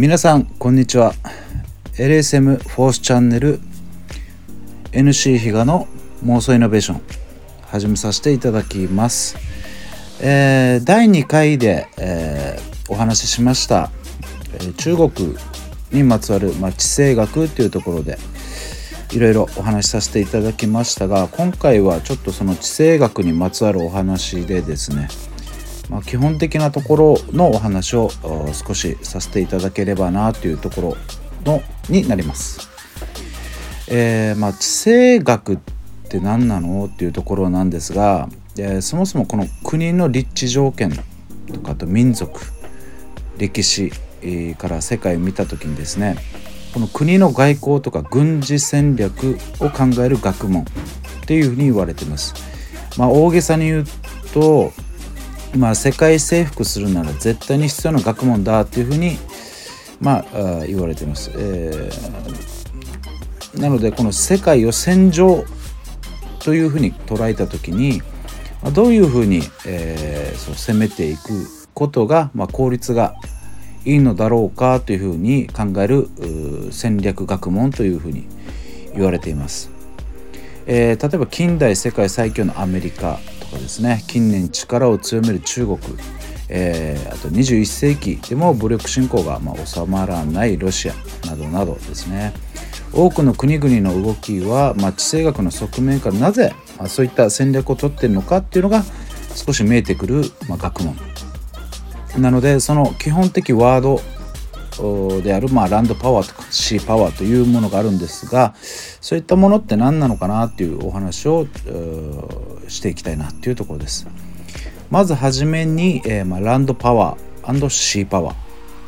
皆さんこんにちは。LSM フォースチャンネル NC 比嘉の妄想イノベーション始めさせていただきます、えー、第2回で、えー、お話ししました、えー、中国にまつわる、まあ、地政学っていうところでいろいろお話しさせていただきましたが今回はちょっとその地政学にまつわるお話でですねまあ、基本的なところのお話を少しさせていただければなというところのになります。えー、まあ、地政学って何なのっていうところなんですが、えー、そもそもこの国の立地条件とかと民族歴史から世界を見た時にですねこの国の外交とか軍事戦略を考える学問っていうふうに言われてます。まあ、大げさに言うとまあ、世界征服するなら絶対に必要な学問だっていうふうに、まあ、言われています。えー、なのでこの世界を戦場というふうに捉えた時にどういうふうに、えー、そう攻めていくことが、まあ、効率がいいのだろうかというふうに考える戦略学問というふうに言われています。えー、例えば近代世界最強のアメリカかですね近年力を強める中国、えー、あと21世紀でも武力侵攻がまあ収まらないロシアなどなどですね。多くの国々の動きは、ま、地政学の側面からなぜ、そういった戦略を取っているのかっていうのが少し見えてくる、ま、学問。なのでその基本的ワードである、まあ、ランドパワーとかシーパワーというものがあるんですがそういったものって何なのかなっていうお話をしていきたいなっていうところです。まずはじめに、えー、まあ、ランドパワーシーパワ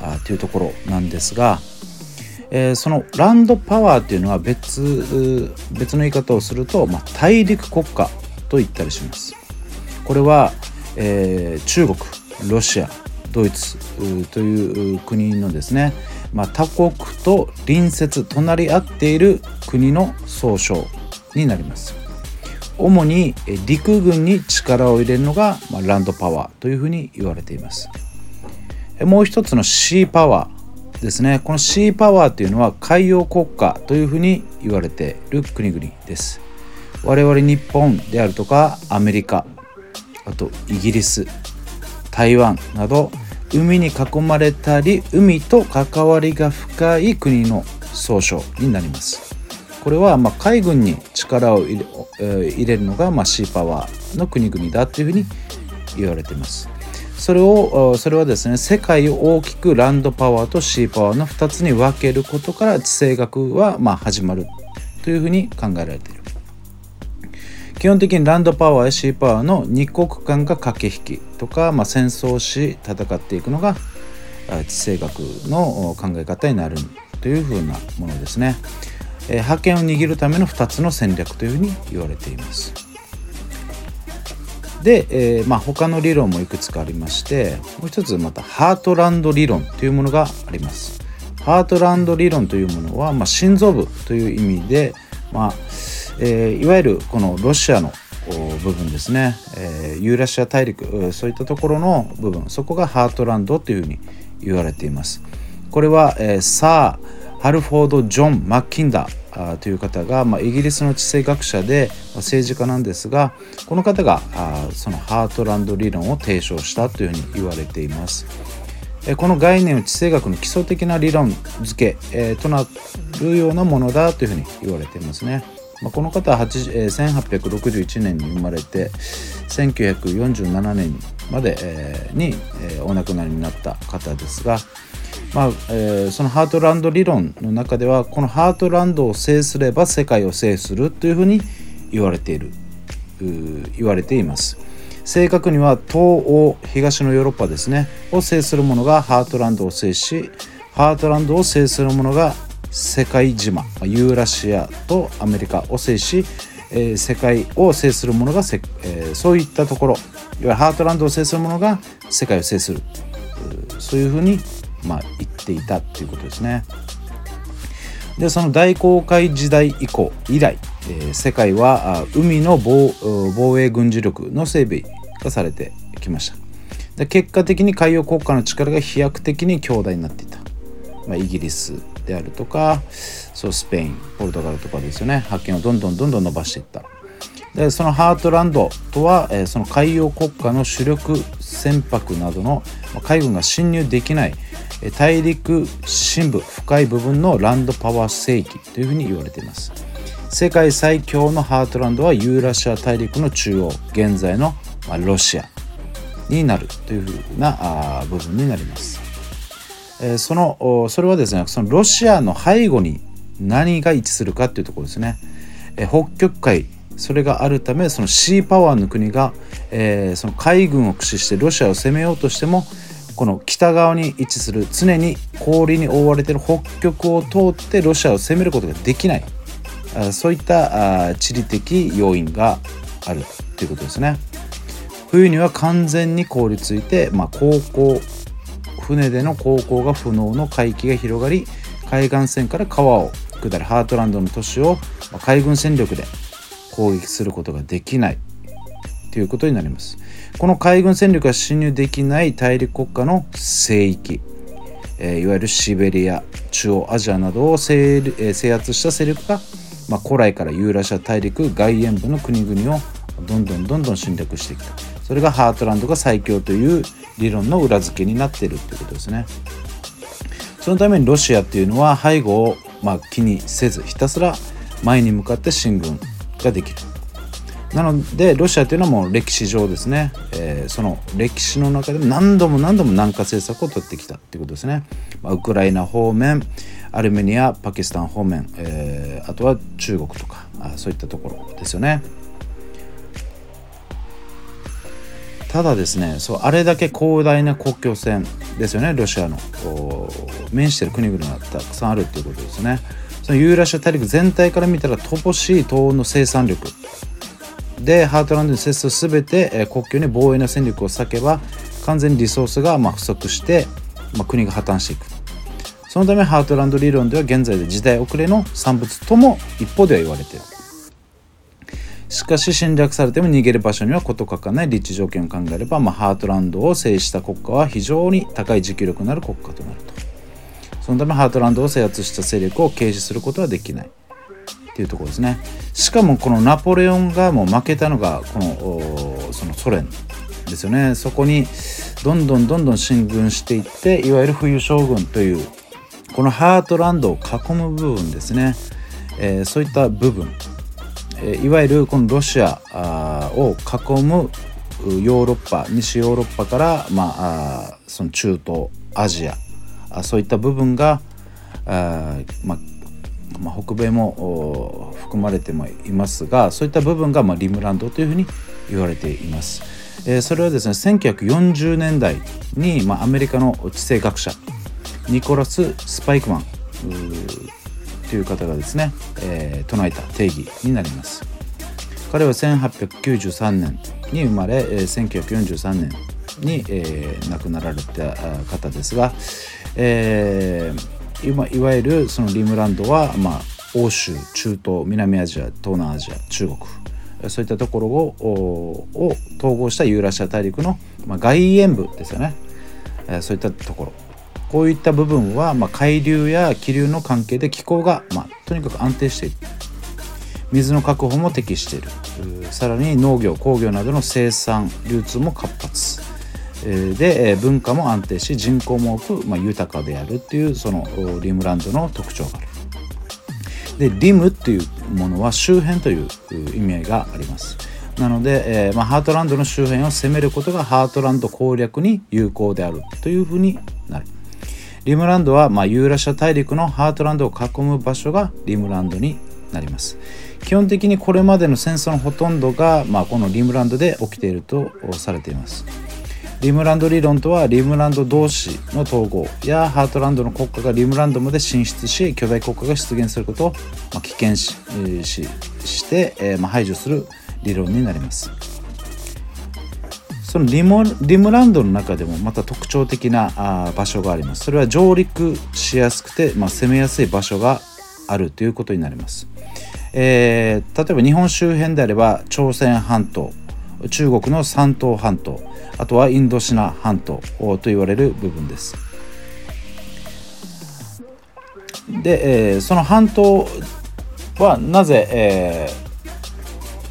ーというところなんですが、えー、そのランドパワーっていうのは別別の言い方をすると、まあ、大陸国家と言ったりします。これは、えー、中国ロシアドイツという国のですね、まあ、他国と隣接隣り合っている国の総称になります主に陸軍に力を入れるのが、まあ、ランドパワーというふうに言われています。もう一つのシーパワーですね。このシーパワーというのは海洋国家というふうに言われている国々です。我々日本であるとかアメリカあとイギリス台湾など海に囲まれたり海と関わりが深い国の総称になります。これはま海軍に力を入れ,、入れるのがまシーパワーの国々だというふうに言われていますそれをそれはですね世界を大きくランドパワーとシーパワーの2つに分けることから地政学はま始まるというふうに考えられている基本的にランドパワーやシーパワーの二国間が駆け引きとか、まあ、戦争し戦っていくのが地政学の考え方になるというふうなものですね。え、覇権を握るための2つの戦略というふうに言われています。で、えーまあ、他の理論もいくつかありましてもう一つまたハートランド理論というものがあります。ハートランド理論というものは、まあ、心臓部という意味で、まあえー、いわゆるこのロシアの部分ですね、えー、ユーラシア大陸そういったところの部分そこがハートランドというふうに言われていますこれは、えー、サー・ハルフォード・ジョン・マッキンダーという方が、まあ、イギリスの地政学者で、ま、政治家なんですがこの方があそのハートランド理論を提唱したというふうに言われていますこの概念を地政学の基礎的な理論付け、え、となるようなものだというふうに言われていますね。まあ、この方は1861年に生まれて1947年まで、えー、に、えー、お亡くなりになった方ですが、まあえー、そのハートランド理論の中ではこのハートランドを制すれば世界を制するというふうに言われている言われています。正確には東欧東のヨーロッパですねを制する者がハートランドを制しハートランドを制する者が世界島ユーラシアとアメリカを制し、えー、世界を制する者がせ、えー、そういったところいわゆるハートランドを制する者が世界を制するそういうふうに、まあ、言っていたということですね。でその大航海時代以降以来、えー、世界は海の防防衛軍事力の整備がされてきましたで結果的に海洋国家の力が飛躍的に強大になっていたまあ、イギリスであるとかそうスペインポルトガルとかですよね。覇権をどんどんどんどん伸ばしていった。でそのハートランドとは、え、その海洋国家の主力船舶などの海軍が侵入できない大陸深部深い部分のランドパワー聖域というふうに言われています。世界最強のハートランドはユーラシア大陸の中央現在のロシアになるというふうな部分になります、えそのそれはですねそのロシアの背後に何が位置するかというところですね、え北極海それがあるためそのシーパワーの国が、えー、その海軍を駆使してロシアを攻めようとしてもこの北側に位置する常に氷に覆われている北極を通ってロシアを攻めることができないそういった地理的要因があるということですね。冬には完全に凍りついて、まあ、航行船での航行が不能の海域が広がり海岸線から川を下るハートランドの都市を海軍戦力で攻撃することができない。ということになります。この海軍戦力が侵入できない大陸国家の聖域、えー、いわゆるシベリア中央アジアなどを制,、えー、制圧した勢力が、まあ、古来からユーラシア大陸外縁部の国々をどんどんどんどん侵略してきた。それがハートランドが最強という理論の裏付けになっているということですね。そのためにロシアっていうのは背後をまあ気にせずひたすら前に向かって進軍ができる。なのでロシアというのはもう歴史上ですね、えー、その歴史の中で何度も何度も南下政策を取ってきたということですね、まあ、ウクライナ方面アルメニアパキスタン方面、えー、あとは中国とかあそういったところですよね。ただですねそうあれだけ広大な国境線ですよねロシアの。面してる国々がたくさんあるっていうことですね。そのユーラシア大陸全体から見たら乏しい東欧の生産力。でハートランドに接する全て、え国境に防衛の戦力を割けば完全にリソースがま不足して、まあ、国が破綻していく。そのためハートランド理論では現在で時代遅れの産物とも一方では言われている。しかし侵略されても逃げる場所には事欠かない立地条件を考えれば、まあ、ハートランドを制した国家は非常に高い持久力のある国家となると。そのためハートランドを制圧した勢力を軽視することはできない。っていうところですね。しかもこのナポレオンがもう負けたのがこのそのソ連ですよね。そこにどんどんどんどん進軍していっていわゆる冬将軍というこのハートランドを囲む部分ですね、えー、そういった部分、いわゆるこのロシアを囲むヨーロッパ西ヨーロッパから、まあ、その中東アジアそういった部分があ、まあ、北米も含まれてもいますがそういった部分が、まあ、リムランドというふうに言われています。それはですね1940年代に、まあ、アメリカの地政学者ニコラス・スパイクマンという方がですね、えー、唱えた定義になります。彼は1893年に生まれ、えー、1943年に、えー、亡くなられた方ですが、えー、いわゆるそのリムランドは、まあ、欧州中東南アジア東南アジア中国そういったところをを統合したユーラシア大陸の、まあ、外縁部ですよね、えー、そういったところこういった部分は、まあ、海流や気流の関係で気候が、まあ、とにかく安定している水の確保も適しているさらに農業工業などの生産流通も活発で文化も安定し人口も多く、まあ、豊かであるっていうそのリムランドの特徴がある。でリムっていうものは周辺という意味合いがあります。なので、えーまあ、ハートランドの周辺を攻めることがハートランド攻略に有効であるというふうになる。リムランドは、まあ、ユーラシア大陸のハートランドを囲む場所がリムランドになります。基本的にこれまでの戦争のほとんどが、まあ、このリムランドで起きているとされています。リムランド理論とはリムランド同士の統合やハートランドの国家がリムランドまで進出し巨大国家が出現することを、まあ、危険視しして、えーまあ、排除する理論になります。そのリムリムランドの中でもまた特徴的なあ場所があります。それは上陸しやすくて、まあ、攻めやすい場所があるということになります。えー、例えば日本周辺であれば朝鮮半島中国の山東半島あとはインドシナ半島と言われる部分ですで、えー、その半島はなぜ、えー、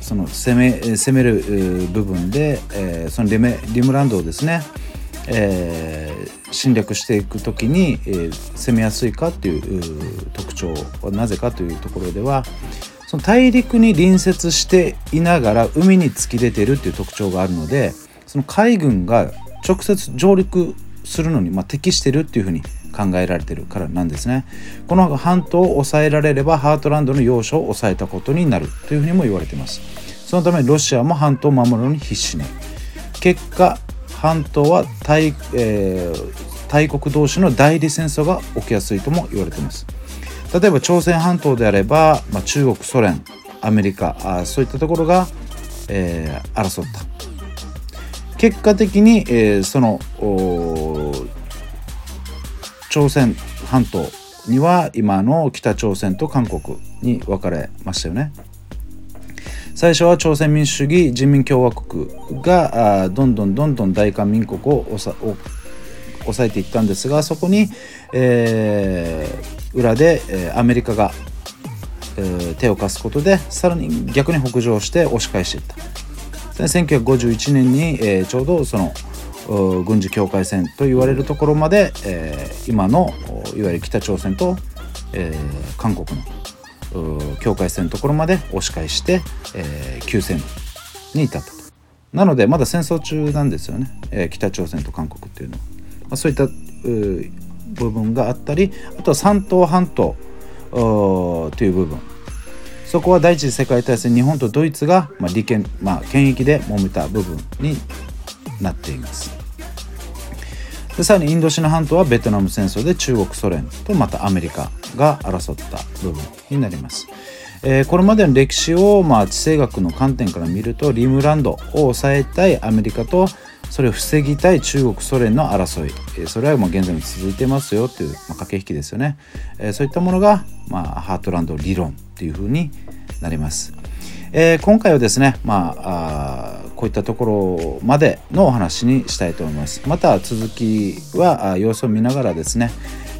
その攻め攻める部分で、えー、そのリメリムランドをですね、えー、侵略していく時に、えー、攻めやすいかっていう特徴はなぜかというところではその大陸に隣接していながら海に突き出てるっていう特徴があるのでその海軍が直接上陸するのに、まあ、適してるっていうふうに考えられてるからなんですね。この半島を抑えられればハートランドの要所を抑えたことになるというふうにも言われています。そのためロシアも半島を守るのに必死に結果半島は大,、えー、大国同士の代理戦争が起きやすいとも言われています。例えば朝鮮半島であれば、まあ、中国ソ連アメリカあそういったところが、えー、争った。結果的に、えー、その朝鮮半島には今の北朝鮮と韓国に分かれましたよね。最初は朝鮮民主主義人民共和国がどんどんどんどん大韓民国を抑えていったんですがそこに、えー、裏で、え、アメリカが、えー、手を貸すことでさらに逆に北上して押し返していった1951年に、えー、ちょうどその軍事境界線と言われるところまで、えー、今のいわゆる北朝鮮と、えー、韓国の境界線のところまで押し返して、えー、休戦に至ったと。なのでまだ戦争中なんですよね、え、北朝鮮と韓国っていうのは。まあ、そういった部分があったりあとは山東半島という部分そこは第一次世界大戦日本とドイツが、まあ、利権、まあ、権益で揉めた部分になっています。でさらにインドシナ半島はベトナム戦争で中国ソ連とまたアメリカが争った部分になります、えー、これまでの歴史を、まあ、地政学の観点から見るとリムランドを抑えたいアメリカとそれを防ぎたい中国ソ連の争い。それはもう現在も続いてますよという、まあ、駆け引きですよね、えー、そういったものが、まあ、ハートランド理論というふうになります、えー、今回はですねまあこういったところまでのお話にしたいと思いますまた続きは様子を見ながらですね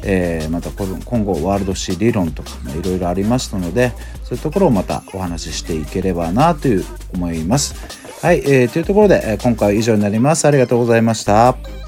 えー、また今後ワールドシー理論とかいろいろありましたのでそういうところをまたお話ししていければなという思います。はい、えー、というところで、今回は以上になります。ありがとうございました。